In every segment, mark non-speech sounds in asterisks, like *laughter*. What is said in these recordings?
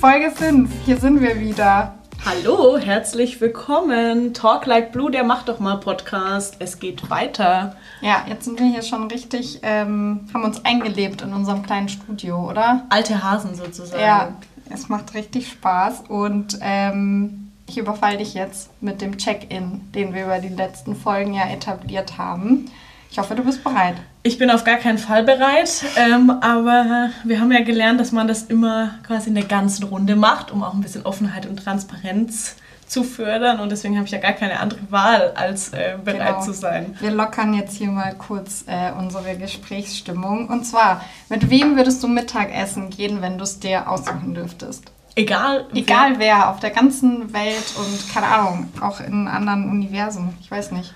Folge 5. Hier sind wir wieder. Hallo, herzlich willkommen. Talk Like Blue, der macht doch mal Podcast. Es geht weiter. Ja, jetzt sind wir hier schon richtig, ähm, haben uns eingelebt in unserem kleinen Studio, oder? Alte Hasen sozusagen. Ja, es macht richtig Spaß und ähm, ich überfall dich jetzt mit dem Check-in, den wir über die letzten Folgen ja etabliert haben. Ich hoffe, du bist bereit. Ich bin auf gar keinen Fall bereit, ähm, aber wir haben ja gelernt, dass man das immer quasi in der ganzen Runde macht, um auch ein bisschen Offenheit und Transparenz zu fördern. Und deswegen habe ich ja gar keine andere Wahl, als äh, bereit genau. zu sein. Wir lockern jetzt hier mal kurz äh, unsere Gesprächsstimmung. Und zwar, mit wem würdest du Mittagessen gehen, wenn du es dir aussuchen dürftest? Egal. Egal wer. wer, auf der ganzen Welt und keine Ahnung, auch in anderen Universen. Ich weiß nicht.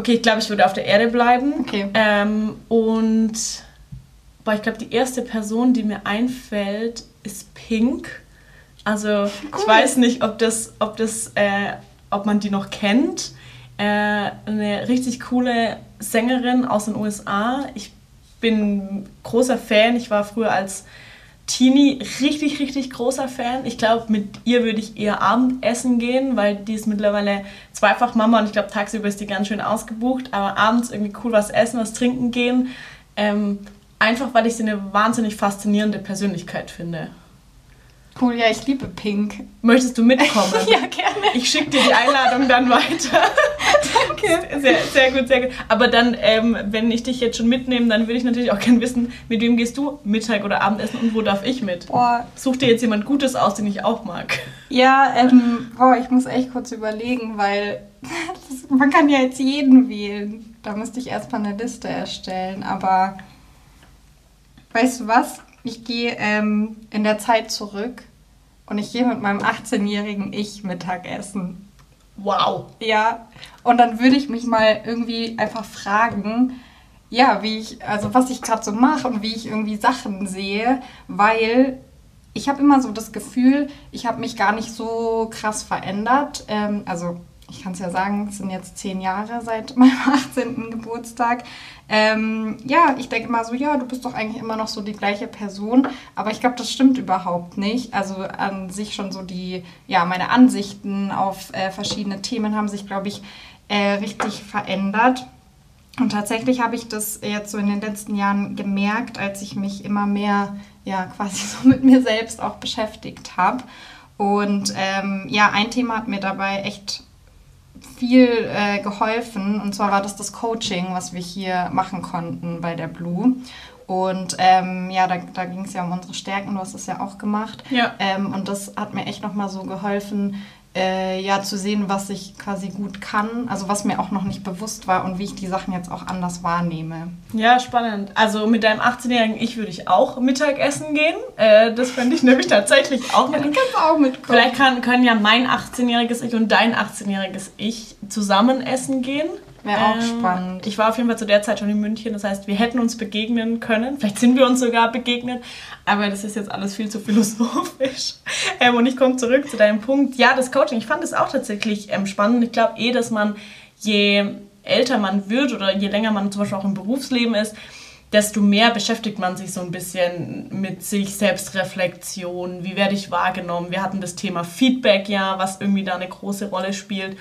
Okay, ich glaube, ich würde auf der Erde bleiben. Okay. Ähm, und boah, ich glaube, die erste Person, die mir einfällt, ist Pink. Also cool. ich weiß nicht, ob das, ob das, äh, ob man die noch kennt. Äh, eine richtig coole Sängerin aus den USA. Ich bin großer Fan. Ich war früher als Teenie richtig, richtig großer Fan. Ich glaube, mit ihr würde ich eher Abendessen gehen, weil die ist mittlerweile zweifach Mama und ich glaube, tagsüber ist die ganz schön ausgebucht, aber abends irgendwie cool was essen, was trinken gehen. Ähm, einfach, weil ich sie eine wahnsinnig faszinierende Persönlichkeit finde. Cool, ja, ich liebe Pink. Möchtest du mitkommen? *laughs* ja, gerne. Ich schicke dir die Einladung dann weiter. Danke. *laughs* Sehr, sehr gut, sehr gut. Aber dann, ähm, wenn ich dich jetzt schon mitnehme, dann würde ich natürlich auch *laughs* gerne wissen, mit wem gehst du Mittag oder Abendessen und wo darf ich mit? Boah. Such dir jetzt jemand Gutes aus, den ich auch mag. Ja, ähm, boah, ich muss echt kurz überlegen, weil das, man kann ja jetzt jeden wählen. Da müsste ich erstmal eine Liste erstellen. Aber weißt du was? Ich gehe ähm, in der Zeit zurück und ich gehe mit meinem 18-jährigen Ich Mittagessen. Wow. Ja, und dann würde ich mich mal irgendwie einfach fragen, ja, wie ich, also was ich gerade so mache und wie ich irgendwie Sachen sehe, weil ich habe immer so das Gefühl, ich habe mich gar nicht so krass verändert. Ähm, also ich kann es ja sagen, es sind jetzt zehn Jahre seit *laughs* meinem 18. Geburtstag. Ähm, ja, ich denke mal so, ja, du bist doch eigentlich immer noch so die gleiche Person, aber ich glaube, das stimmt überhaupt nicht. Also an sich schon so die, ja, meine Ansichten auf äh, verschiedene Themen haben sich, glaube ich, äh, richtig verändert. Und tatsächlich habe ich das jetzt so in den letzten Jahren gemerkt, als ich mich immer mehr, ja, quasi *laughs* so mit mir selbst auch beschäftigt habe. Und ähm, ja, ein Thema hat mir dabei echt viel äh, geholfen. Und zwar war das das Coaching, was wir hier machen konnten bei der Blue. Und ähm, ja, da, da ging es ja um unsere Stärken, du hast das ja auch gemacht. Ja. Ähm, und das hat mir echt nochmal so geholfen, äh, ja, zu sehen, was ich quasi gut kann, also was mir auch noch nicht bewusst war und wie ich die Sachen jetzt auch anders wahrnehme. Ja, spannend. Also mit deinem 18-jährigen Ich würde ich auch Mittagessen gehen. Äh, das fände ich *laughs* nämlich tatsächlich auch ja, du kannst auch mitkommen. Vielleicht kann, können ja mein 18-jähriges Ich und dein 18-jähriges Ich zusammen essen gehen. Wäre auch ähm, spannend. Ich war auf jeden Fall zu der Zeit schon in München, das heißt, wir hätten uns begegnen können. Vielleicht sind wir uns sogar begegnet, aber das ist jetzt alles viel zu philosophisch. *laughs* Ähm, und ich komme zurück zu deinem Punkt. Ja, das Coaching, ich fand es auch tatsächlich ähm, spannend. Ich glaube eh, dass man, je älter man wird oder je länger man zum Beispiel auch im Berufsleben ist, desto mehr beschäftigt man sich so ein bisschen mit sich, Selbstreflexion, wie werde ich wahrgenommen. Wir hatten das Thema Feedback ja, was irgendwie da eine große Rolle spielt.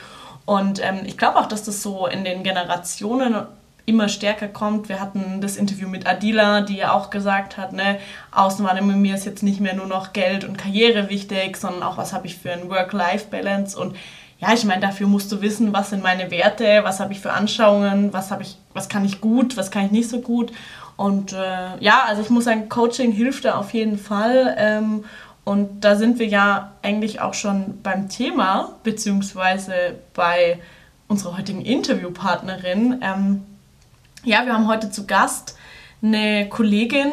Und ähm, ich glaube auch, dass das so in den Generationen immer stärker kommt. Wir hatten das Interview mit Adila, die ja auch gesagt hat, ne, Außenwahrnehmung mir ist jetzt nicht mehr nur noch Geld und Karriere wichtig, sondern auch, was habe ich für ein Work-Life-Balance und ja, ich meine, dafür musst du wissen, was sind meine Werte, was habe ich für Anschauungen, was habe ich, was kann ich gut, was kann ich nicht so gut. Und äh, ja, also ich muss sagen, Coaching hilft da auf jeden Fall. Ähm, und da sind wir ja eigentlich auch schon beim Thema, beziehungsweise bei unserer heutigen Interviewpartnerin. Ähm, ja, wir haben heute zu Gast eine Kollegin,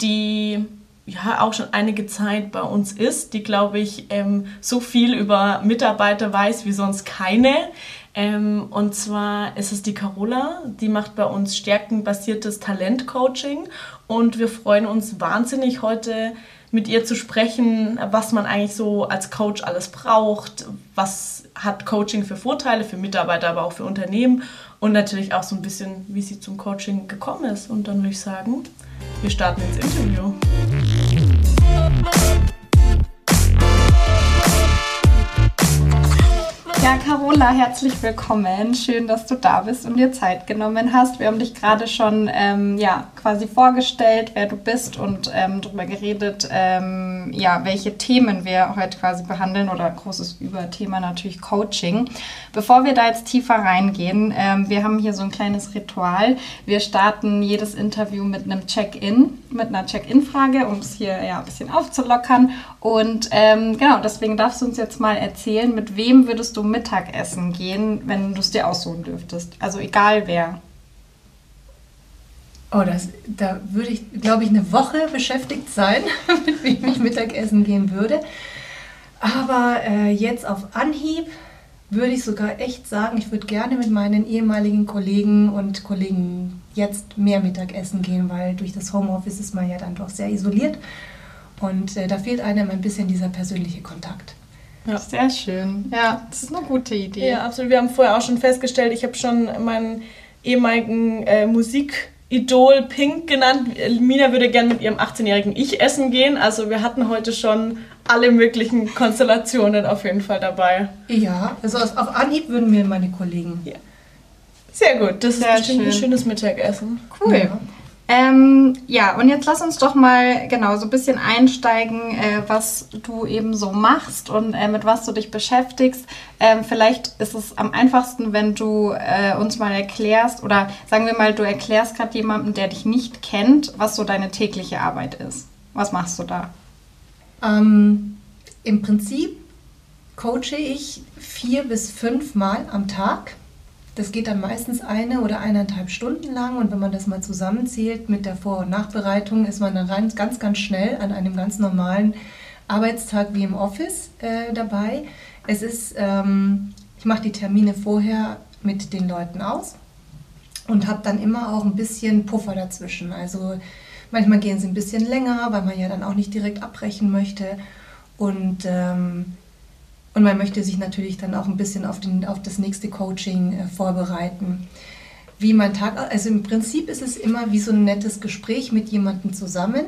die ja auch schon einige Zeit bei uns ist, die, glaube ich, ähm, so viel über Mitarbeiter weiß wie sonst keine. Ähm, und zwar ist es die Carola, die macht bei uns stärkenbasiertes Talentcoaching und wir freuen uns wahnsinnig heute mit ihr zu sprechen, was man eigentlich so als Coach alles braucht, was hat Coaching für Vorteile für Mitarbeiter, aber auch für Unternehmen und natürlich auch so ein bisschen, wie sie zum Coaching gekommen ist. Und dann würde ich sagen, wir starten ins Interview. Ja, Carola, herzlich willkommen. Schön, dass du da bist und dir Zeit genommen hast. Wir haben dich gerade schon ähm, ja, quasi vorgestellt, wer du bist und ähm, darüber geredet, ähm, ja, welche Themen wir heute quasi behandeln oder großes Überthema natürlich Coaching. Bevor wir da jetzt tiefer reingehen, ähm, wir haben hier so ein kleines Ritual. Wir starten jedes Interview mit einem Check-in, mit einer Check-in-Frage, um es hier ja ein bisschen aufzulockern. Und ähm, genau, deswegen darfst du uns jetzt mal erzählen, mit wem würdest du Mittagessen gehen, wenn du es dir aussuchen dürftest? Also egal wer. Oh, das, da würde ich, glaube ich, eine Woche beschäftigt sein, *laughs* mit wem ich Mittagessen gehen würde. Aber äh, jetzt auf Anhieb würde ich sogar echt sagen, ich würde gerne mit meinen ehemaligen Kollegen und Kollegen jetzt mehr Mittagessen gehen, weil durch das Homeoffice ist man ja dann doch sehr isoliert. Und äh, da fehlt einem ein bisschen dieser persönliche Kontakt. Ja. Sehr schön. Ja, das ist eine gute Idee. Ja, absolut. Wir haben vorher auch schon festgestellt, ich habe schon meinen ehemaligen äh, Musikidol Pink genannt. Mina würde gerne mit ihrem 18-jährigen Ich essen gehen. Also wir hatten heute schon alle möglichen Konstellationen auf jeden Fall dabei. Ja, also auf Anhieb würden mir meine Kollegen. Ja. Sehr gut, das Sehr ist bestimmt schön. ein schönes Mittagessen. Cool. Ja. Ähm, ja, und jetzt lass uns doch mal genau so ein bisschen einsteigen, äh, was du eben so machst und äh, mit was du dich beschäftigst. Ähm, vielleicht ist es am einfachsten, wenn du äh, uns mal erklärst oder sagen wir mal, du erklärst gerade jemandem, der dich nicht kennt, was so deine tägliche Arbeit ist. Was machst du da? Ähm, Im Prinzip coache ich vier bis fünf Mal am Tag das geht dann meistens eine oder eineinhalb Stunden lang und wenn man das mal zusammenzählt mit der Vor- und Nachbereitung, ist man dann ganz, ganz schnell an einem ganz normalen Arbeitstag wie im Office äh, dabei. Es ist, ähm, ich mache die Termine vorher mit den Leuten aus und habe dann immer auch ein bisschen Puffer dazwischen. Also manchmal gehen sie ein bisschen länger, weil man ja dann auch nicht direkt abbrechen möchte. Und ähm, und man möchte sich natürlich dann auch ein bisschen auf, den, auf das nächste Coaching äh, vorbereiten. Wie mein Tag, also im Prinzip ist es immer wie so ein nettes Gespräch mit jemandem zusammen.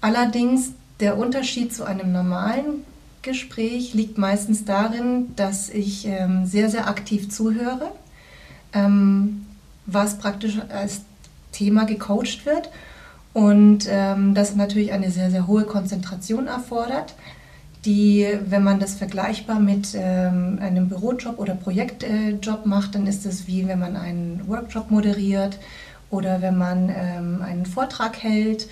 Allerdings der Unterschied zu einem normalen Gespräch liegt meistens darin, dass ich ähm, sehr, sehr aktiv zuhöre, ähm, was praktisch als Thema gecoacht wird und ähm, das natürlich eine sehr, sehr hohe Konzentration erfordert die, wenn man das vergleichbar mit ähm, einem Bürojob oder Projektjob macht, dann ist es wie wenn man einen Workshop moderiert oder wenn man ähm, einen Vortrag hält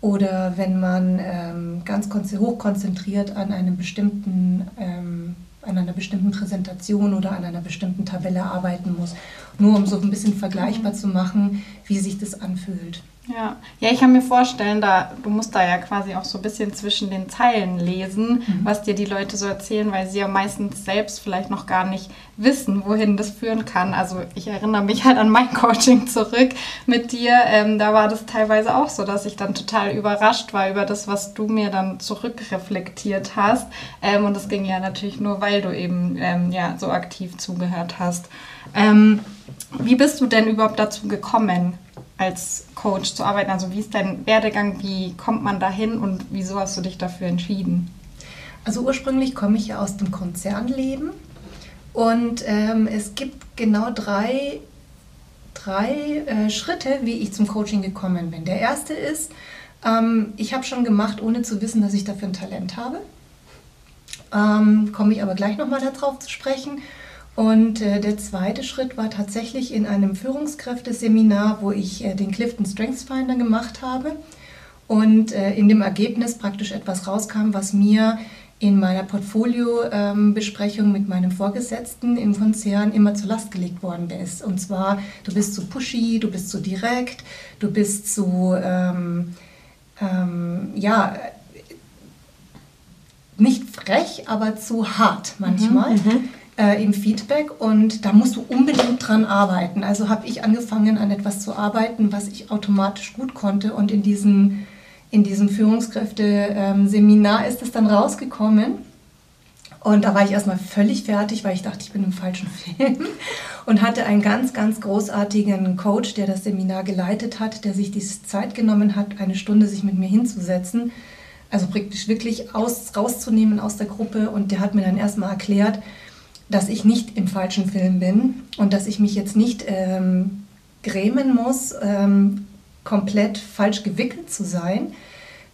oder wenn man ähm, ganz hochkonzentriert an einem bestimmten ähm, an einer bestimmten Präsentation oder an einer bestimmten Tabelle arbeiten muss. Nur um so ein bisschen vergleichbar zu machen, wie sich das anfühlt. Ja. ja, ich kann mir vorstellen, da, du musst da ja quasi auch so ein bisschen zwischen den Zeilen lesen, mhm. was dir die Leute so erzählen, weil sie ja meistens selbst vielleicht noch gar nicht wissen, wohin das führen kann. Also ich erinnere mich halt an mein *laughs* Coaching zurück mit dir. Ähm, da war das teilweise auch so, dass ich dann total überrascht war über das, was du mir dann zurückreflektiert hast. Ähm, und das ging ja natürlich nur, weil du eben ähm, ja, so aktiv zugehört hast. Ähm, wie bist du denn überhaupt dazu gekommen? Als Coach zu arbeiten? Also wie ist dein Werdegang, wie kommt man dahin und wieso hast du dich dafür entschieden? Also ursprünglich komme ich ja aus dem Konzernleben und ähm, es gibt genau drei, drei äh, Schritte, wie ich zum Coaching gekommen bin. Der erste ist, ähm, ich habe schon gemacht, ohne zu wissen, dass ich dafür ein Talent habe. Ähm, komme ich aber gleich nochmal darauf zu sprechen. Und äh, der zweite Schritt war tatsächlich in einem Führungskräfteseminar, wo ich äh, den Clifton Strengths Finder gemacht habe und äh, in dem Ergebnis praktisch etwas rauskam, was mir in meiner Portfoliobesprechung ähm, mit meinem Vorgesetzten im Konzern immer zur Last gelegt worden ist. Und zwar, du bist zu pushy, du bist zu direkt, du bist zu, ähm, ähm, ja, nicht frech, aber zu hart manchmal. Mhm, mhm äh, im Feedback und da musst du unbedingt dran arbeiten. Also habe ich angefangen an etwas zu arbeiten, was ich automatisch gut konnte und in diesem, in diesem Führungskräfte-Seminar ist es dann rausgekommen. Und da war ich erstmal völlig fertig, weil ich dachte, ich bin im falschen *laughs* Film. Und hatte einen ganz, ganz großartigen Coach, der das Seminar geleitet hat, der sich die Zeit genommen hat, eine Stunde sich mit mir hinzusetzen. Also praktisch wirklich aus, rauszunehmen aus der Gruppe. Und der hat mir dann erstmal erklärt, dass ich nicht im falschen Film bin und dass ich mich jetzt nicht ähm, grämen muss, ähm, komplett falsch gewickelt zu sein,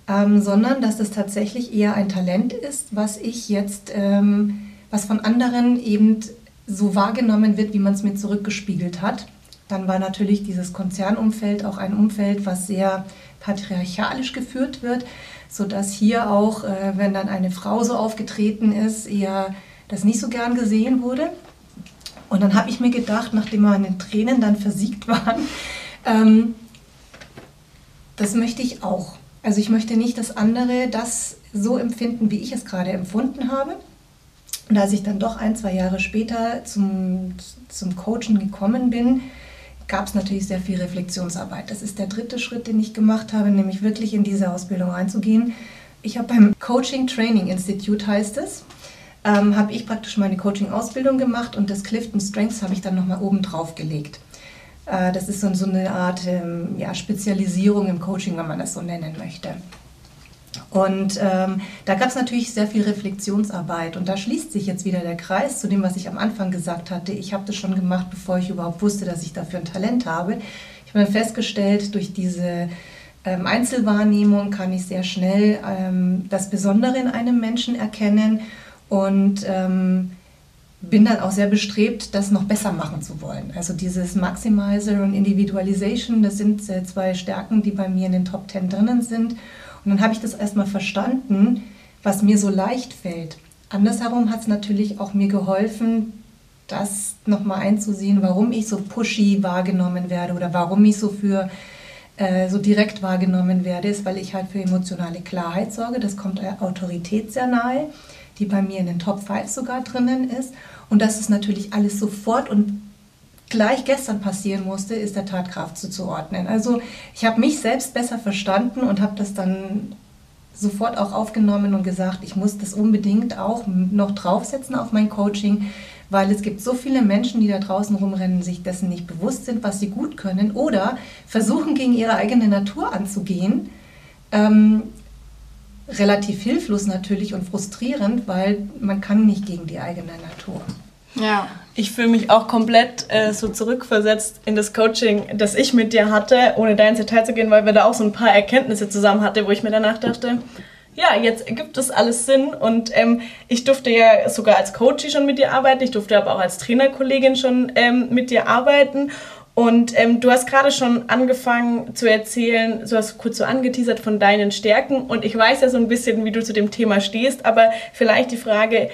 ähm, sondern dass es tatsächlich eher ein Talent ist, was ich jetzt, ähm, was von anderen eben so wahrgenommen wird, wie man es mir zurückgespiegelt hat. Dann war natürlich dieses Konzernumfeld auch ein Umfeld, was sehr patriarchalisch geführt wird, sodass hier auch, äh, wenn dann eine Frau so aufgetreten ist, eher das nicht so gern gesehen wurde. Und dann habe ich mir gedacht, nachdem meine Tränen dann versiegt waren, *laughs* ähm, das möchte ich auch. Also ich möchte nicht, dass andere das so empfinden, wie ich es gerade empfunden habe. Und als ich dann doch ein, zwei Jahre später zum, zum Coachen gekommen bin, gab es natürlich sehr viel Reflexionsarbeit. Das ist der dritte Schritt, den ich gemacht habe, nämlich wirklich in diese Ausbildung reinzugehen. Ich habe beim Coaching Training Institute heißt es, ähm, habe ich praktisch meine Coaching-Ausbildung gemacht und das Clifton Strengths habe ich dann nochmal oben drauf gelegt. Äh, das ist so, so eine Art ähm, ja, Spezialisierung im Coaching, wenn man das so nennen möchte. Und ähm, da gab es natürlich sehr viel Reflexionsarbeit. Und da schließt sich jetzt wieder der Kreis zu dem, was ich am Anfang gesagt hatte. Ich habe das schon gemacht, bevor ich überhaupt wusste, dass ich dafür ein Talent habe. Ich habe dann festgestellt, durch diese ähm, Einzelwahrnehmung kann ich sehr schnell ähm, das Besondere in einem Menschen erkennen und ähm, bin dann auch sehr bestrebt, das noch besser machen zu wollen. Also dieses Maximizer und Individualization, das sind äh, zwei Stärken, die bei mir in den Top Ten drinnen sind. Und dann habe ich das erstmal verstanden, was mir so leicht fällt. Andersherum hat es natürlich auch mir geholfen, das nochmal einzusehen, warum ich so pushy wahrgenommen werde oder warum ich so für äh, so direkt wahrgenommen werde, ist, weil ich halt für emotionale Klarheit sorge. Das kommt der Autorität sehr nahe die bei mir in den Top 5 sogar drinnen ist. Und dass es natürlich alles sofort und gleich gestern passieren musste, ist der Tatkraft zuzuordnen. Also ich habe mich selbst besser verstanden und habe das dann sofort auch aufgenommen und gesagt, ich muss das unbedingt auch noch draufsetzen auf mein Coaching, weil es gibt so viele Menschen, die da draußen rumrennen, sich dessen nicht bewusst sind, was sie gut können oder versuchen gegen ihre eigene Natur anzugehen. Ähm, relativ hilflos natürlich und frustrierend, weil man kann nicht gegen die eigene Natur. Ja. Ich fühle mich auch komplett äh, so zurückversetzt in das Coaching, das ich mit dir hatte, ohne da ins Detail zu gehen, weil wir da auch so ein paar Erkenntnisse zusammen hatten, wo ich mir danach dachte, ja, jetzt ergibt das alles Sinn und ähm, ich durfte ja sogar als Coach schon mit dir arbeiten, ich durfte aber auch als Trainerkollegin schon ähm, mit dir arbeiten und ähm, du hast gerade schon angefangen zu erzählen, so hast kurz so angeteasert von deinen Stärken. Und ich weiß ja so ein bisschen, wie du zu dem Thema stehst, aber vielleicht die Frage,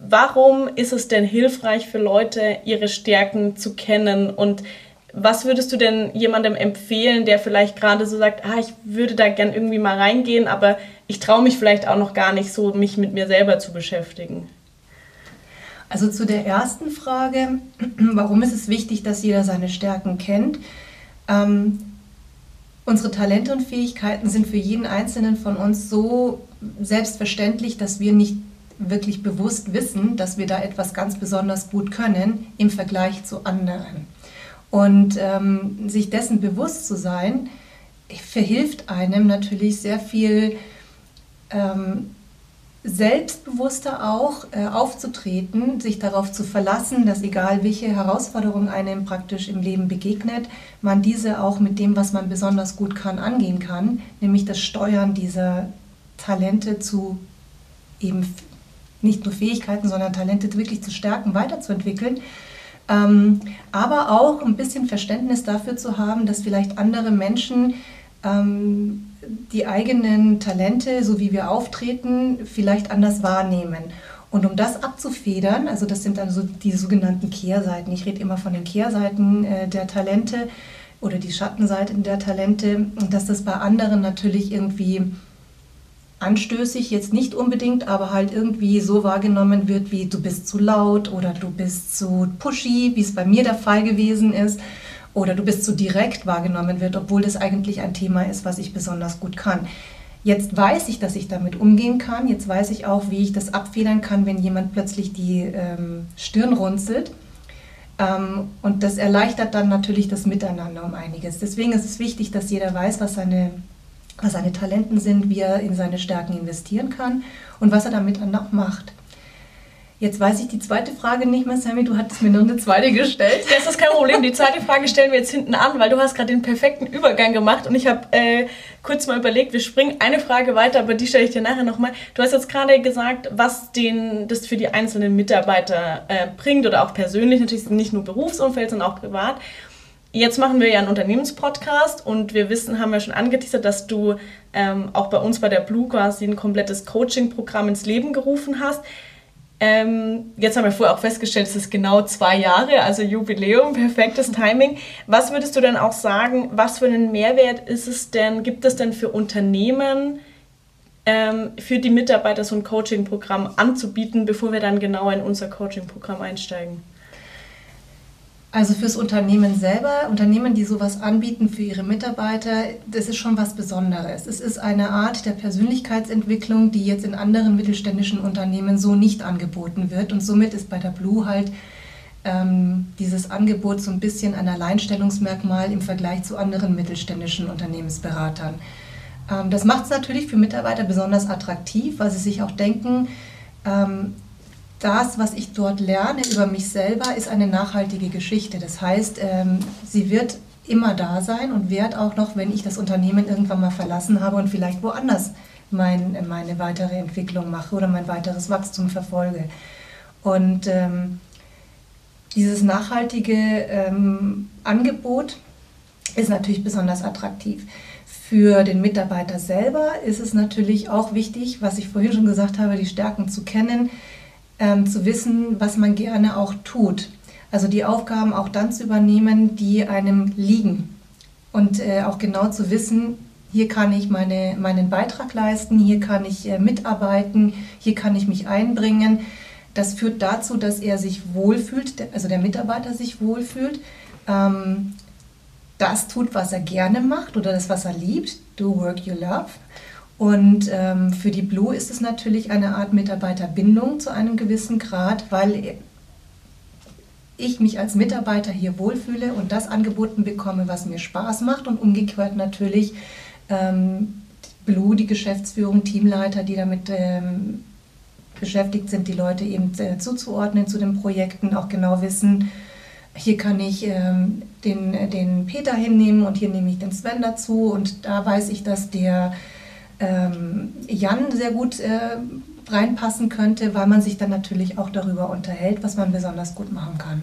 warum ist es denn hilfreich für Leute, ihre Stärken zu kennen? Und was würdest du denn jemandem empfehlen, der vielleicht gerade so sagt, ah, ich würde da gern irgendwie mal reingehen, aber ich traue mich vielleicht auch noch gar nicht so, mich mit mir selber zu beschäftigen? Also zu der ersten Frage, *clears throat* warum ist es wichtig, dass jeder seine Stärken kennt? Ähm, unsere Talente und Fähigkeiten sind für jeden Einzelnen von uns so selbstverständlich, dass wir nicht wirklich bewusst wissen, dass wir da etwas ganz besonders gut können im Vergleich zu anderen. Und ähm, sich dessen bewusst zu sein, verhilft einem natürlich sehr viel ähm, selbstbewusster auch äh, aufzutreten, sich darauf zu verlassen, dass egal welche Herausforderung einem praktisch im Leben begegnet, man diese auch mit dem, was man besonders gut kann, angehen kann, nämlich das Steuern dieser Talente zu eben nicht nur Fähigkeiten, sondern Talente wirklich zu stärken, weiterzuentwickeln. Ähm, aber auch ein bisschen Verständnis dafür zu haben, dass vielleicht andere Menschen ähm, die eigenen Talente, so wie wir auftreten, vielleicht anders wahrnehmen. Und um das abzufedern, also das sind dann so die sogenannten Kehrseiten. Ich rede immer von den Kehrseiten äh, der Talente oder die Schattenseiten der Talente, dass das bei anderen natürlich irgendwie anstößig, jetzt nicht unbedingt, aber halt irgendwie so wahrgenommen wird, wie du bist zu laut oder du bist zu pushy, wie es bei mir der Fall gewesen ist oder du bist zu direkt wahrgenommen wird, obwohl das eigentlich ein Thema ist, was ich besonders gut kann. Jetzt weiß ich, dass ich damit umgehen kann. Jetzt weiß ich auch, wie ich das abfedern kann, wenn jemand plötzlich die ähm, Stirn runzelt. Ähm, und das erleichtert dann natürlich das Miteinander um einiges. Deswegen ist es wichtig, dass jeder weiß, was seine, was seine Talenten sind, wie er in seine Stärken investieren kann und was er damit dann auch macht. Jetzt weiß ich die zweite Frage nicht mehr, Sammy. Du hattest mir noch eine zweite gestellt. Das ist kein Problem. Die zweite Frage stellen wir jetzt hinten an, weil du hast gerade den perfekten Übergang gemacht und ich habe äh, kurz mal überlegt, wir springen eine Frage weiter, aber die stelle ich dir nachher nochmal. Du hast jetzt gerade gesagt, was den, das für die einzelnen Mitarbeiter äh, bringt oder auch persönlich, natürlich nicht nur Berufsumfeld, sondern auch privat. Jetzt machen wir ja einen Unternehmenspodcast und wir wissen, haben wir schon angeteasert, dass du ähm, auch bei uns bei der Blue quasi ein komplettes Coaching-Programm ins Leben gerufen hast. Ähm, jetzt haben wir vorher auch festgestellt, es ist genau zwei Jahre, also Jubiläum, *laughs* perfektes Timing. Was würdest du denn auch sagen, was für einen Mehrwert ist es denn, gibt es denn für Unternehmen, ähm, für die Mitarbeiter so ein Coaching-Programm anzubieten, bevor wir dann genauer in unser Coaching-Programm einsteigen? Also fürs Unternehmen selber, Unternehmen, die sowas anbieten für ihre Mitarbeiter, das ist schon was Besonderes. Es ist eine Art der Persönlichkeitsentwicklung, die jetzt in anderen mittelständischen Unternehmen so nicht angeboten wird. Und somit ist bei der Blue halt ähm, dieses Angebot so ein bisschen ein Alleinstellungsmerkmal im Vergleich zu anderen mittelständischen Unternehmensberatern. Ähm, das macht es natürlich für Mitarbeiter besonders attraktiv, weil sie sich auch denken, ähm, das, was ich dort lerne über mich selber, ist eine nachhaltige Geschichte. Das heißt, ähm, sie wird immer da sein und wird auch noch, wenn ich das Unternehmen irgendwann mal verlassen habe und vielleicht woanders mein, meine weitere Entwicklung mache oder mein weiteres Wachstum verfolge. Und ähm, dieses nachhaltige ähm, Angebot ist natürlich besonders attraktiv. Für den Mitarbeiter selber ist es natürlich auch wichtig, was ich vorhin schon gesagt habe, die Stärken zu kennen, ähm, zu wissen, was man gerne auch tut. Also die Aufgaben auch dann zu übernehmen, die einem liegen. Und äh, auch genau zu wissen, hier kann ich meine, meinen Beitrag leisten, hier kann ich äh, mitarbeiten, hier kann ich mich einbringen. Das führt dazu, dass er sich wohlfühlt, also der Mitarbeiter sich wohlfühlt, ähm, das tut, was er gerne macht oder das, was er liebt, do work you love. Und ähm, für die Blue ist es natürlich eine Art Mitarbeiterbindung zu einem gewissen Grad, weil ich mich als Mitarbeiter hier wohlfühle und das angeboten bekomme, was mir Spaß macht. Und umgekehrt natürlich ähm, Blue, die Geschäftsführung, Teamleiter, die damit ähm, beschäftigt sind, die Leute eben äh, zuzuordnen zu den Projekten, auch genau wissen, hier kann ich ähm, den, den Peter hinnehmen und hier nehme ich den Sven dazu. Und da weiß ich, dass der ähm, Jan sehr gut äh, reinpassen könnte, weil man sich dann natürlich auch darüber unterhält, was man besonders gut machen kann.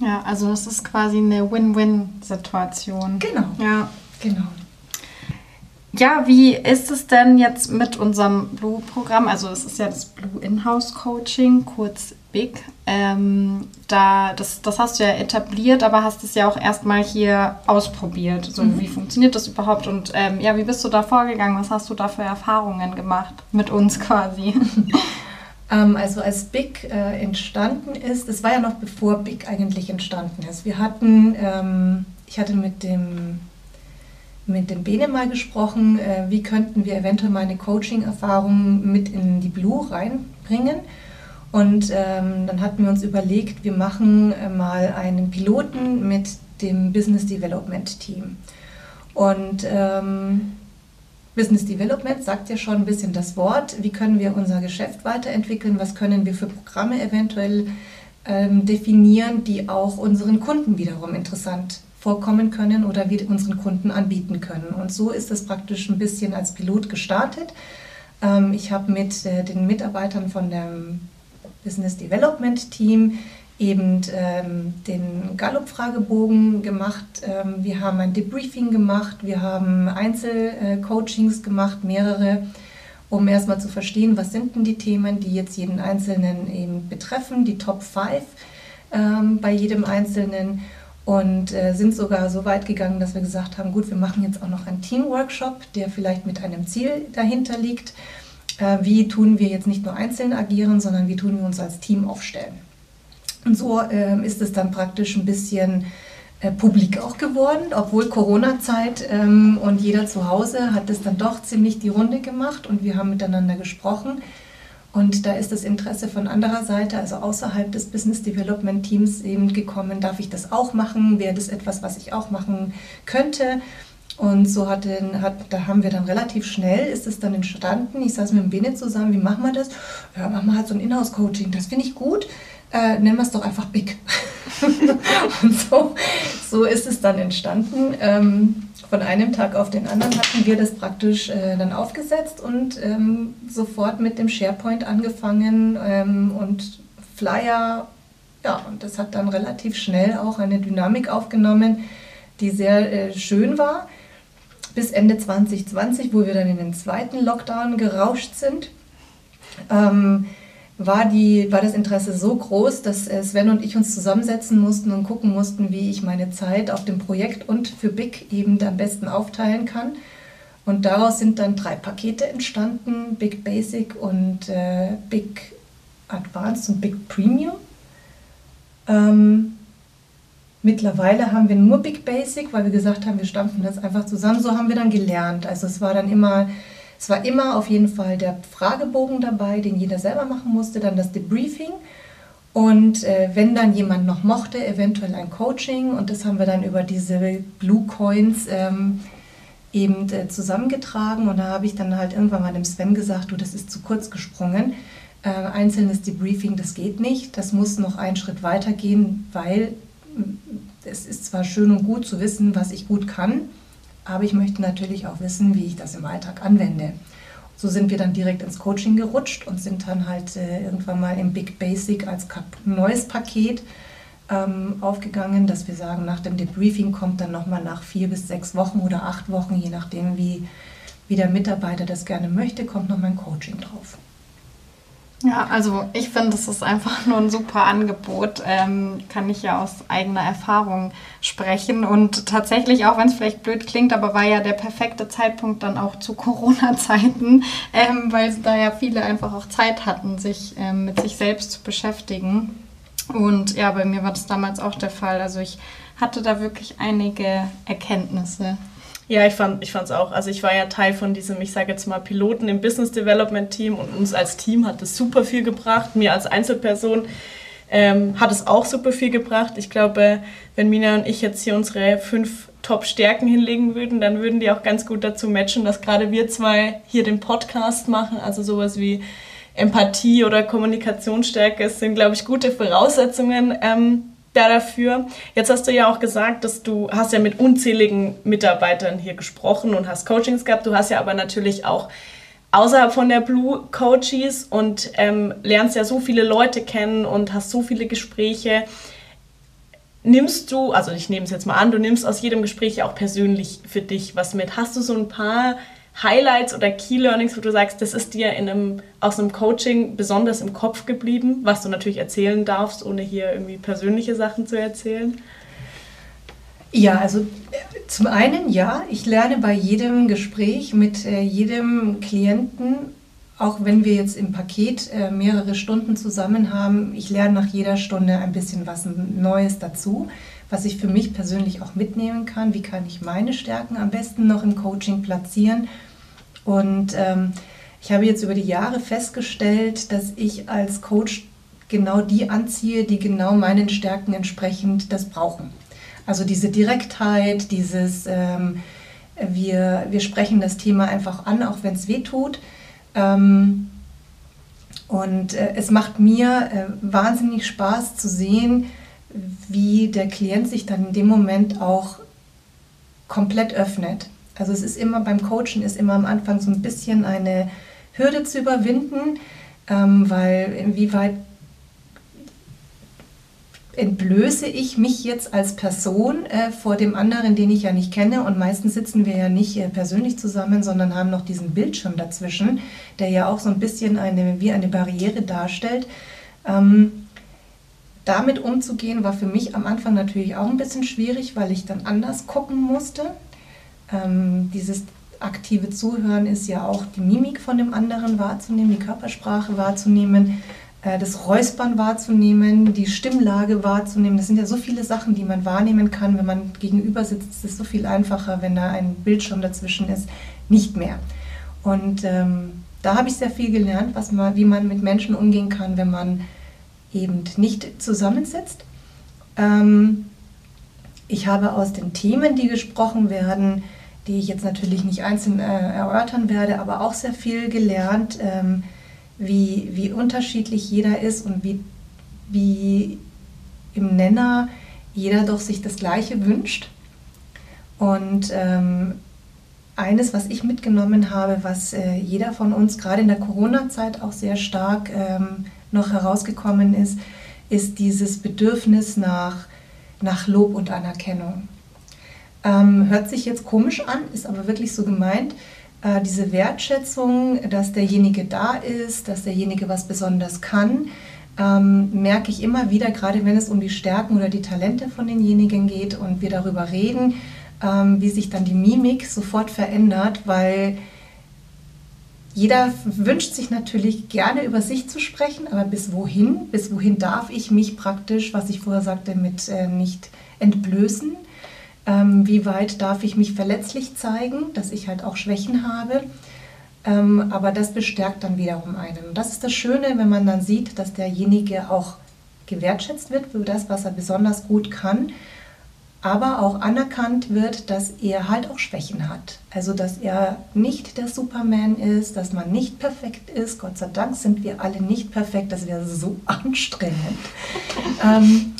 Ja, also das ist quasi eine Win-Win-Situation. Genau. Ja, genau. Ja, wie ist es denn jetzt mit unserem Blue-Programm? Also es ist ja das Blue In-House Coaching, kurz BIG. Ähm, da, das, das hast du ja etabliert, aber hast es ja auch erstmal hier ausprobiert. So, mhm. wie funktioniert das überhaupt? Und ähm, ja, wie bist du da vorgegangen? Was hast du da für Erfahrungen gemacht mit uns quasi? *laughs* Ähm, also als BIG äh, entstanden ist, es war ja noch bevor BIG eigentlich entstanden ist. Wir hatten, ähm, ich hatte mit dem mit dem Bene mal gesprochen, äh, wie könnten wir eventuell meine Coaching-Erfahrungen mit in die Blue reinbringen. Und ähm, dann hatten wir uns überlegt, wir machen äh, mal einen Piloten mit dem Business Development Team. Und ähm, Business Development sagt ja schon ein bisschen das Wort. Wie können wir unser Geschäft weiterentwickeln? Was können wir für Programme eventuell ähm, definieren, die auch unseren Kunden wiederum interessant vorkommen können oder wir unseren Kunden anbieten können. Und so ist es praktisch ein bisschen als Pilot gestartet. Ähm, ich habe mit äh, den Mitarbeitern von dem Business Development Team eben ähm, den Gallup-Fragebogen gemacht. Ähm, wir haben ein Debriefing gemacht, wir haben Einzelcoachings gemacht, mehrere, um erstmal zu verstehen, was sind denn die Themen, die jetzt jeden Einzelnen eben betreffen, die Top 5 ähm, bei jedem Einzelnen und äh, sind sogar so weit gegangen, dass wir gesagt haben, gut, wir machen jetzt auch noch einen Teamworkshop, der vielleicht mit einem Ziel dahinter liegt. Äh, wie tun wir jetzt nicht nur einzeln agieren, sondern wie tun wir uns als Team aufstellen. Und so äh, ist es dann praktisch ein bisschen äh, publik auch geworden, obwohl Corona-Zeit ähm, und jeder zu Hause hat es dann doch ziemlich die Runde gemacht und wir haben miteinander gesprochen. Und da ist das Interesse von anderer Seite, also außerhalb des Business Development Teams eben gekommen, darf ich das auch machen? Wäre das etwas, was ich auch machen könnte? Und so hat, den, hat, da haben wir dann relativ schnell, ist es dann entstanden, ich saß mit dem Bene zusammen, wie machen wir das? Ja, machen wir halt so ein Inhouse-Coaching, das finde ich gut, äh, nennen wir es doch einfach Big. *laughs* und so, so ist es dann entstanden. Ähm, von einem Tag auf den anderen hatten wir das praktisch äh, dann aufgesetzt und ähm, sofort mit dem SharePoint angefangen ähm, und Flyer. Ja, und das hat dann relativ schnell auch eine Dynamik aufgenommen, die sehr äh, schön war. Bis Ende 2020, wo wir dann in den zweiten Lockdown gerauscht sind. Ähm, war, die, war das Interesse so groß, dass Sven und ich uns zusammensetzen mussten und gucken mussten, wie ich meine Zeit auf dem Projekt und für Big eben am besten aufteilen kann. Und daraus sind dann drei Pakete entstanden, Big Basic und äh, Big Advanced und Big Premium. Ähm, mittlerweile haben wir nur Big Basic, weil wir gesagt haben, wir stampfen das einfach zusammen. So haben wir dann gelernt. Also es war dann immer es war immer auf jeden Fall der Fragebogen dabei, den jeder selber machen musste, dann das Debriefing und äh, wenn dann jemand noch mochte, eventuell ein Coaching und das haben wir dann über diese Blue Coins ähm, eben äh, zusammengetragen und da habe ich dann halt irgendwann mal dem Sven gesagt, du, das ist zu kurz gesprungen. Äh, einzelnes Debriefing, das geht nicht, das muss noch einen Schritt weiter gehen, weil es ist zwar schön und gut zu wissen, was ich gut kann, aber ich möchte natürlich auch wissen, wie ich das im Alltag anwende. So sind wir dann direkt ins Coaching gerutscht und sind dann halt äh, irgendwann mal im Big Basic als neues Paket ähm, aufgegangen, dass wir sagen, nach dem Debriefing kommt dann nochmal nach vier bis sechs Wochen oder acht Wochen, je nachdem, wie, wie der Mitarbeiter das gerne möchte, kommt nochmal ein Coaching drauf. Ja, also ich finde, das ist einfach nur ein super Angebot. Ähm, kann ich ja aus eigener Erfahrung sprechen. Und tatsächlich, auch wenn es vielleicht blöd klingt, aber war ja der perfekte Zeitpunkt dann auch zu *laughs* Corona-Zeiten, ähm, weil da ja viele einfach auch Zeit hatten, sich ähm, mit sich selbst zu beschäftigen. Und ja, bei mir war das damals auch der Fall. Also ich hatte da wirklich einige Erkenntnisse. Ja, ich fand ich auch. Also ich war ja Teil von diesem, ich sage jetzt mal, Piloten im Business Development Team und uns als Team hat es super viel gebracht. Mir als Einzelperson ähm, hat es auch super viel gebracht. Ich glaube, wenn Mina und ich jetzt hier unsere fünf Top-Stärken hinlegen würden, dann würden die auch ganz gut dazu matchen, dass gerade wir zwei hier den Podcast machen. Also sowas wie Empathie oder Kommunikationsstärke sind, glaube ich, gute Voraussetzungen. Ähm, dafür. Jetzt hast du ja auch gesagt, dass du hast ja mit unzähligen Mitarbeitern hier gesprochen und hast Coachings gehabt. Du hast ja aber natürlich auch außerhalb von der Blue Coaches und ähm, lernst ja so viele Leute kennen und hast so viele Gespräche. Nimmst du, also ich nehme es jetzt mal an, du nimmst aus jedem Gespräch auch persönlich für dich was mit. Hast du so ein paar Highlights oder Key Learnings, wo du sagst, das ist dir in einem, aus einem Coaching besonders im Kopf geblieben, was du natürlich erzählen darfst, ohne hier irgendwie persönliche Sachen zu erzählen? Ja, also äh, zum einen ja, ich lerne bei jedem Gespräch mit äh, jedem Klienten, auch wenn wir jetzt im Paket äh, mehrere Stunden zusammen haben, ich lerne nach jeder Stunde ein bisschen was Neues dazu was ich für mich persönlich auch mitnehmen kann. Wie kann ich meine Stärken am besten noch im Coaching platzieren? Und ähm, ich habe jetzt über die Jahre festgestellt, dass ich als Coach genau die anziehe, die genau meinen Stärken entsprechend das brauchen. Also diese Direktheit, dieses, ähm, wir, wir sprechen das Thema einfach an, auch wenn es weh tut. Ähm, und äh, es macht mir äh, wahnsinnig Spaß zu sehen, wie der Klient sich dann in dem Moment auch komplett öffnet. Also es ist immer beim Coachen ist immer am Anfang so ein bisschen eine Hürde zu überwinden, ähm, weil inwieweit entblöße ich mich jetzt als Person äh, vor dem anderen, den ich ja nicht kenne. Und meistens sitzen wir ja nicht äh, persönlich zusammen, sondern haben noch diesen Bildschirm dazwischen, der ja auch so ein bisschen eine, wie eine Barriere darstellt. Ähm, damit umzugehen war für mich am Anfang natürlich auch ein bisschen schwierig, weil ich dann anders gucken musste. Ähm, dieses aktive Zuhören ist ja auch die Mimik von dem anderen wahrzunehmen, die Körpersprache wahrzunehmen, äh, das Räuspern wahrzunehmen, die Stimmlage wahrzunehmen. Das sind ja so viele Sachen, die man wahrnehmen kann. Wenn man gegenüber sitzt, ist es so viel einfacher, wenn da ein Bildschirm dazwischen ist, nicht mehr. Und ähm, da habe ich sehr viel gelernt, was man, wie man mit Menschen umgehen kann, wenn man eben nicht zusammensitzt. Ähm, ich habe aus den Themen, die gesprochen werden, die ich jetzt natürlich nicht einzeln äh, erörtern werde, aber auch sehr viel gelernt, ähm, wie, wie unterschiedlich jeder ist und wie, wie im Nenner jeder doch sich das Gleiche wünscht. Und ähm, eines, was ich mitgenommen habe, was äh, jeder von uns gerade in der Corona-Zeit auch sehr stark ähm, noch herausgekommen ist, ist dieses Bedürfnis nach, nach Lob und Anerkennung. Ähm, hört sich jetzt komisch an, ist aber wirklich so gemeint. Äh, diese Wertschätzung, dass derjenige da ist, dass derjenige was besonders kann, ähm, merke ich immer wieder, gerade wenn es um die Stärken oder die Talente von denjenigen geht und wir darüber reden, ähm, wie sich dann die Mimik sofort verändert, weil jeder wünscht sich natürlich gerne über sich zu sprechen, aber bis wohin? Bis wohin darf ich mich praktisch, was ich vorher sagte, mit äh, nicht entblößen? Ähm, wie weit darf ich mich verletzlich zeigen, dass ich halt auch Schwächen habe? Ähm, aber das bestärkt dann wiederum einen. Und das ist das Schöne, wenn man dann sieht, dass derjenige auch gewertschätzt wird für das, was er besonders gut kann aber auch anerkannt wird, dass er halt auch Schwächen hat. Also dass er nicht der Superman ist, dass man nicht perfekt ist. Gott sei Dank sind wir alle nicht perfekt, das wäre so *laughs* anstrengend. ähm,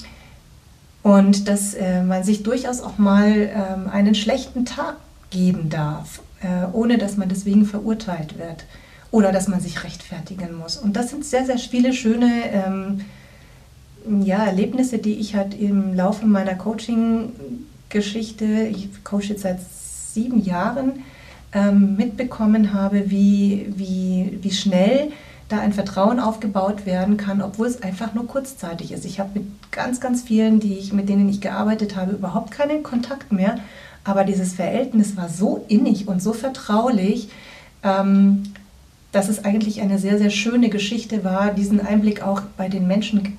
und dass äh, man sich durchaus auch mal ähm, einen schlechten Tag geben darf, äh, ohne dass man deswegen verurteilt wird oder dass man sich rechtfertigen muss. Und das sind sehr, sehr viele schöne ähm, ja, Erlebnisse, die ich halt im Laufe meiner Coaching-Geschichte, ich coache jetzt seit sieben Jahren, ähm, mitbekommen habe, wie, wie, wie schnell da ein Vertrauen aufgebaut werden kann, obwohl es einfach nur kurzzeitig ist. Ich habe mit ganz, ganz vielen, die ich, mit denen ich gearbeitet habe, überhaupt keinen Kontakt mehr. Aber dieses Verhältnis war so innig und so vertraulich, ähm, dass es eigentlich eine sehr, sehr schöne Geschichte war, diesen Einblick auch bei den Menschen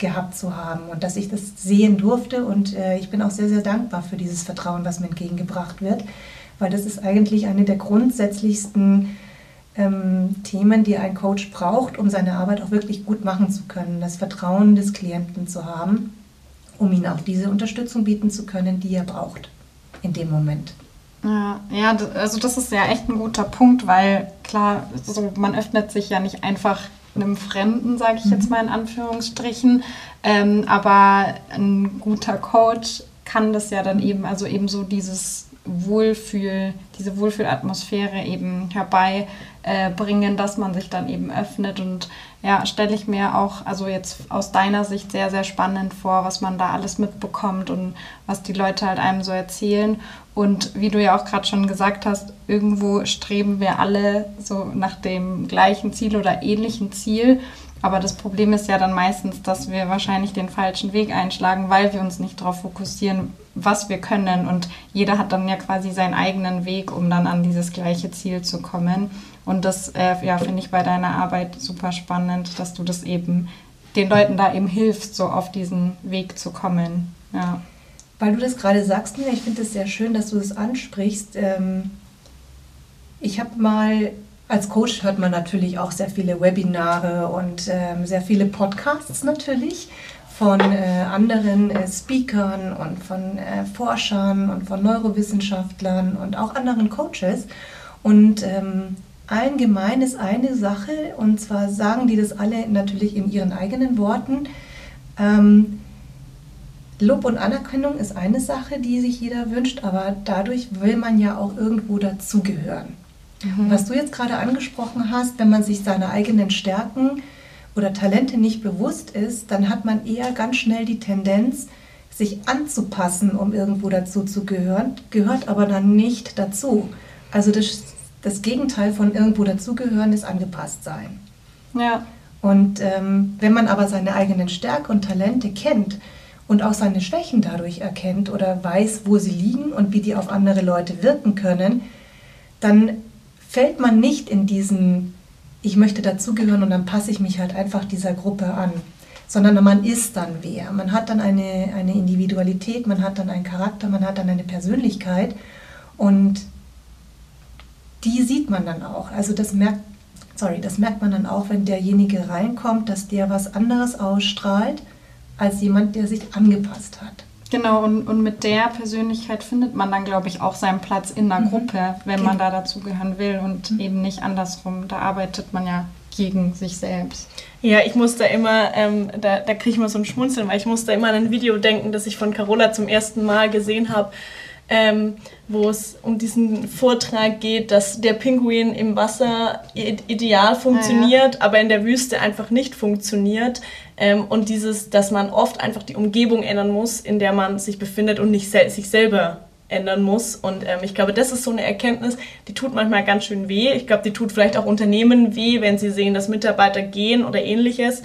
gehabt zu haben und dass ich das sehen durfte. Und äh, ich bin auch sehr, sehr dankbar für dieses Vertrauen, was mir entgegengebracht wird, weil das ist eigentlich eine der grundsätzlichsten ähm, Themen, die ein Coach braucht, um seine Arbeit auch wirklich gut machen zu können. Das Vertrauen des Klienten zu haben, um ihm auch diese Unterstützung bieten zu können, die er braucht in dem Moment. Ja, also das ist ja echt ein guter Punkt, weil klar, so, man öffnet sich ja nicht einfach einem Fremden, sage ich jetzt mhm. mal in Anführungsstrichen. Ähm, aber ein guter Coach kann das ja dann eben, also eben so dieses Wohlfühl, diese Wohlfühlatmosphäre eben herbeibringen, äh, dass man sich dann eben öffnet. Und ja, stelle ich mir auch, also jetzt aus deiner Sicht sehr, sehr spannend vor, was man da alles mitbekommt und was die Leute halt einem so erzählen. Und wie du ja auch gerade schon gesagt hast, irgendwo streben wir alle so nach dem gleichen Ziel oder ähnlichen Ziel. Aber das Problem ist ja dann meistens, dass wir wahrscheinlich den falschen Weg einschlagen, weil wir uns nicht darauf fokussieren, was wir können. Und jeder hat dann ja quasi seinen eigenen Weg, um dann an dieses gleiche Ziel zu kommen. Und das äh, ja, finde ich bei deiner Arbeit super spannend, dass du das eben den Leuten da eben hilfst, so auf diesen Weg zu kommen. Ja. Weil du das gerade sagst, ich finde es sehr schön, dass du das ansprichst. Ähm, ich habe mal, als Coach hört man natürlich auch sehr viele Webinare und ähm, sehr viele Podcasts natürlich von äh, anderen äh, Speakern und von äh, Forschern und von Neurowissenschaftlern und auch anderen Coaches. Und ähm, allen ist eine Sache, und zwar sagen die das alle natürlich in ihren eigenen Worten. Ähm, Lob und Anerkennung ist eine Sache, die sich jeder wünscht, aber dadurch will man ja auch irgendwo dazugehören. Mhm. Was du jetzt gerade angesprochen hast, wenn man sich seiner eigenen Stärken oder Talente nicht bewusst ist, dann hat man eher ganz schnell die Tendenz, sich anzupassen, um irgendwo dazu zu gehören, gehört aber dann nicht dazu. Also das, das Gegenteil von irgendwo dazugehören ist angepasst sein. Ja. Und ähm, wenn man aber seine eigenen Stärken und Talente kennt, und auch seine Schwächen dadurch erkennt oder weiß, wo sie liegen und wie die auf andere Leute wirken können, dann fällt man nicht in diesen, ich möchte dazugehören und dann passe ich mich halt einfach dieser Gruppe an, sondern man ist dann wer. Man hat dann eine, eine Individualität, man hat dann einen Charakter, man hat dann eine Persönlichkeit und die sieht man dann auch. Also das merkt, sorry, das merkt man dann auch, wenn derjenige reinkommt, dass der was anderes ausstrahlt als jemand, der sich angepasst hat. Genau, und, und mit der Persönlichkeit findet man dann, glaube ich, auch seinen Platz in der Mhm. Gruppe, wenn man da dazugehören will und eben nicht andersrum. Da arbeitet man ja gegen sich selbst. Ja, ich muss da immer, ähm, da, da kriege ich mal so ein Schmunzeln, weil ich muss da immer an ein Video denken, das ich von Carola zum ersten Mal gesehen habe, ähm, wo es um diesen Vortrag geht, dass der Pinguin im Wasser ideal funktioniert, aber in der Wüste einfach nicht funktioniert. Ähm, und dieses, dass man oft einfach die Umgebung ändern muss, in der man sich befindet und nicht sel sich selber ändern muss. Und ähm, ich glaube, das ist so eine Erkenntnis, die tut manchmal ganz schön weh. Ich glaube, die tut vielleicht auch Unternehmen weh, wenn sie sehen, dass Mitarbeiter gehen oder ähnliches.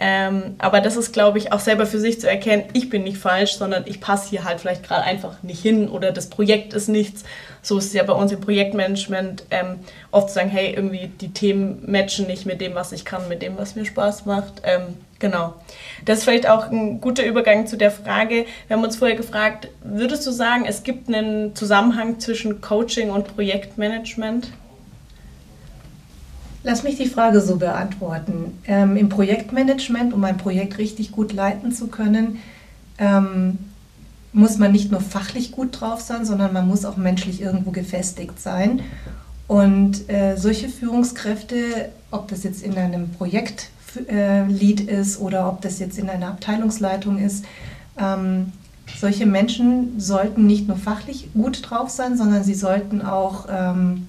Ähm, aber das ist, glaube ich, auch selber für sich zu erkennen, ich bin nicht falsch, sondern ich passe hier halt vielleicht gerade einfach nicht hin oder das Projekt ist nichts. So ist es ja bei uns im Projektmanagement ähm, oft zu sagen, hey, irgendwie die Themen matchen nicht mit dem, was ich kann, mit dem, was mir Spaß macht. Ähm, genau. Das ist vielleicht auch ein guter Übergang zu der Frage. Wir haben uns vorher gefragt, würdest du sagen, es gibt einen Zusammenhang zwischen Coaching und Projektmanagement? Lass mich die Frage so beantworten. Ähm, Im Projektmanagement, um ein Projekt richtig gut leiten zu können, ähm, muss man nicht nur fachlich gut drauf sein, sondern man muss auch menschlich irgendwo gefestigt sein. Und äh, solche Führungskräfte, ob das jetzt in einem Projektlead äh, ist oder ob das jetzt in einer Abteilungsleitung ist, ähm, solche Menschen sollten nicht nur fachlich gut drauf sein, sondern sie sollten auch ähm,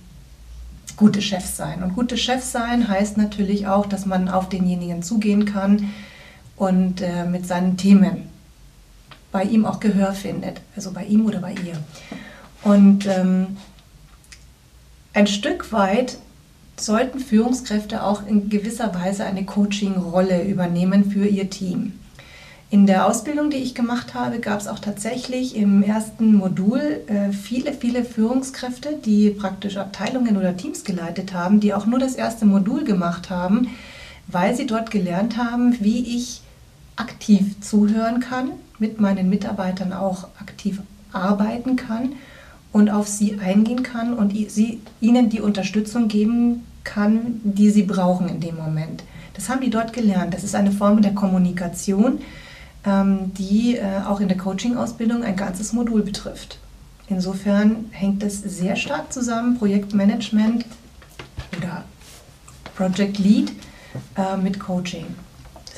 gute Chefs sein. Und gute Chefs sein heißt natürlich auch, dass man auf denjenigen zugehen kann und äh, mit seinen Themen bei ihm auch Gehör findet. Also bei ihm oder bei ihr. Und ähm, ein Stück weit sollten Führungskräfte auch in gewisser Weise eine Coaching-Rolle übernehmen für ihr Team. In der Ausbildung, die ich gemacht habe, gab es auch tatsächlich im ersten Modul äh, viele, viele Führungskräfte, die praktisch Abteilungen oder Teams geleitet haben, die auch nur das erste Modul gemacht haben, weil sie dort gelernt haben, wie ich aktiv zuhören kann, mit meinen Mitarbeitern auch aktiv arbeiten kann und auf sie eingehen kann und sie, ihnen die Unterstützung geben kann, die sie brauchen in dem Moment. Das haben die dort gelernt. Das ist eine Form der Kommunikation, die äh, auch in der Coaching-Ausbildung ein ganzes Modul betrifft. Insofern hängt es sehr stark zusammen, Projektmanagement oder Project Lead äh, mit Coaching.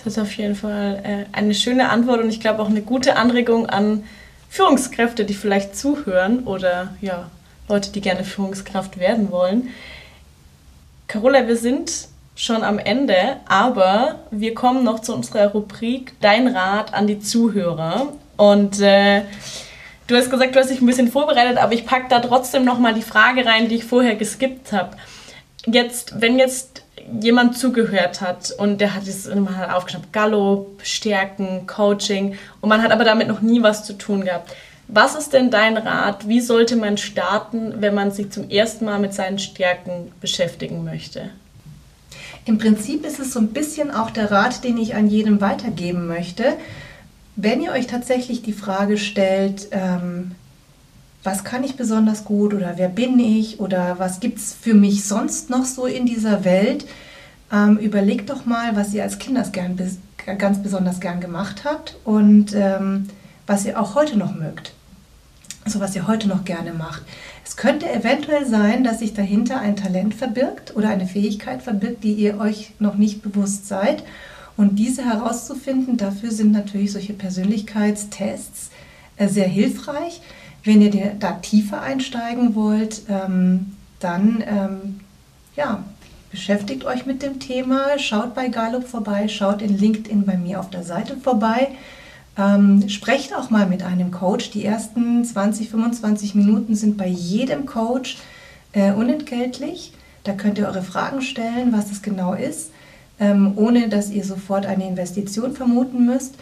Das ist auf jeden Fall äh, eine schöne Antwort und ich glaube auch eine gute Anregung an Führungskräfte, die vielleicht zuhören oder ja, Leute, die gerne Führungskraft werden wollen. Carola, wir sind schon am Ende, aber wir kommen noch zu unserer Rubrik Dein Rat an die Zuhörer. Und äh, du hast gesagt, du hast dich ein bisschen vorbereitet, aber ich packe da trotzdem nochmal die Frage rein, die ich vorher geskippt habe. Jetzt, wenn jetzt jemand zugehört hat und der hat es man aufgeschnappt, Gallop, Stärken, Coaching und man hat aber damit noch nie was zu tun gehabt. Was ist denn dein Rat? Wie sollte man starten, wenn man sich zum ersten Mal mit seinen Stärken beschäftigen möchte? Im Prinzip ist es so ein bisschen auch der Rat, den ich an jedem weitergeben möchte. Wenn ihr euch tatsächlich die Frage stellt, ähm, was kann ich besonders gut oder wer bin ich oder was gibt es für mich sonst noch so in dieser Welt, ähm, überlegt doch mal, was ihr als Kinder ganz besonders gern gemacht habt und ähm, was ihr auch heute noch mögt. Also was ihr heute noch gerne macht. Es könnte eventuell sein, dass sich dahinter ein Talent verbirgt oder eine Fähigkeit verbirgt, die ihr euch noch nicht bewusst seid. Und diese herauszufinden, dafür sind natürlich solche Persönlichkeitstests äh, sehr hilfreich. Wenn ihr da tiefer einsteigen wollt, ähm, dann ähm, ja, beschäftigt euch mit dem Thema, schaut bei Gallup vorbei, schaut in LinkedIn bei mir auf der Seite vorbei. Ähm, sprecht auch mal mit einem Coach. Die ersten 20, 25 Minuten sind bei jedem Coach äh, unentgeltlich. Da könnt ihr eure Fragen stellen, was es genau ist, ähm, ohne dass ihr sofort eine Investition vermuten müsst.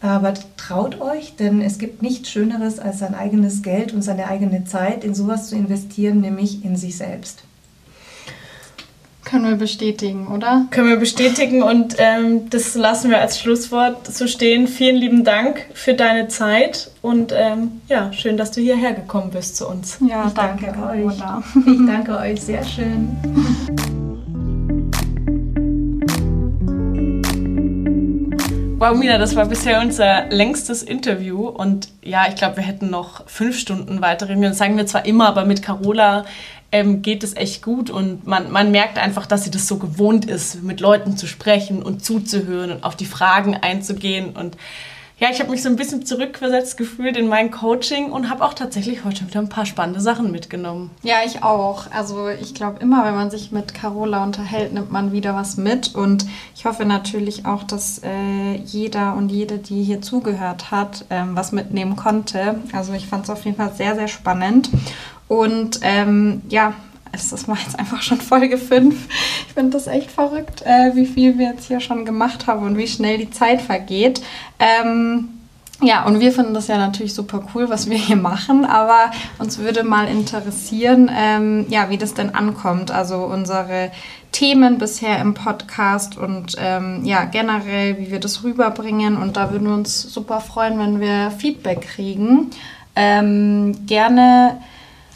Aber traut euch, denn es gibt nichts Schöneres, als sein eigenes Geld und seine eigene Zeit in sowas zu investieren, nämlich in sich selbst. Können wir bestätigen, oder? Können wir bestätigen und ähm, das lassen wir als Schlusswort so stehen. Vielen lieben Dank für deine Zeit und ähm, ja, schön, dass du hierher gekommen bist zu uns. Ja, Ich danke euch. Carola. *laughs* Ich danke euch sehr schön. Wow, Mina, das war bisher unser längstes Interview. Und ja, ich glaube, wir hätten noch fünf Stunden weiter reden. Das sagen wir zwar immer, aber mit Carola ähm, geht es echt gut. Und man, man merkt einfach, dass sie das so gewohnt ist, mit Leuten zu sprechen und zuzuhören und auf die Fragen einzugehen. Und ja, ich habe mich so ein bisschen zurückversetzt gefühlt in mein Coaching und habe auch tatsächlich heute wieder ein paar spannende Sachen mitgenommen. Ja, ich auch. Also ich glaube, immer wenn man sich mit Carola unterhält, nimmt man wieder was mit. Und ich hoffe natürlich auch, dass äh, jeder und jede, die hier zugehört hat, ähm, was mitnehmen konnte. Also ich fand es auf jeden Fall sehr, sehr spannend. Und ähm, ja, es ist mal jetzt einfach schon Folge 5. Ich finde das echt verrückt, äh, wie viel wir jetzt hier schon gemacht haben und wie schnell die Zeit vergeht. Ähm, ja, und wir finden das ja natürlich super cool, was wir hier machen, aber uns würde mal interessieren, ähm, ja, wie das denn ankommt. Also unsere Themen bisher im Podcast und ähm, ja, generell, wie wir das rüberbringen. Und da würden wir uns super freuen, wenn wir Feedback kriegen. Ähm, gerne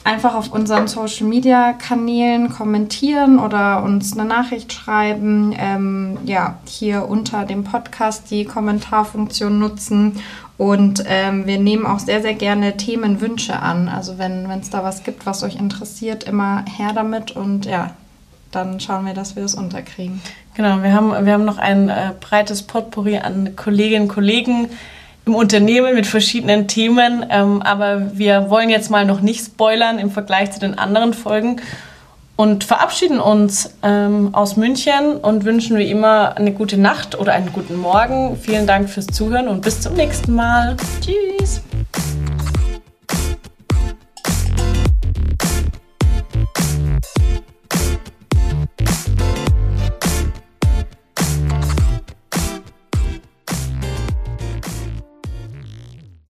einfach auf unseren Social Media Kanälen kommentieren oder uns eine Nachricht schreiben. Ähm, ja, hier unter dem Podcast die Kommentarfunktion nutzen. Und ähm, wir nehmen auch sehr, sehr gerne Themenwünsche an. Also wenn es da was gibt, was euch interessiert, immer her damit und ja, dann schauen wir, dass wir das unterkriegen. Genau, wir haben, wir haben noch ein äh, breites Potpourri an Kolleginnen und Kollegen im Unternehmen mit verschiedenen Themen. Ähm, aber wir wollen jetzt mal noch nicht spoilern im Vergleich zu den anderen Folgen und verabschieden uns ähm, aus München und wünschen wie immer eine gute Nacht oder einen guten Morgen. Vielen Dank fürs Zuhören und bis zum nächsten Mal. Tschüss.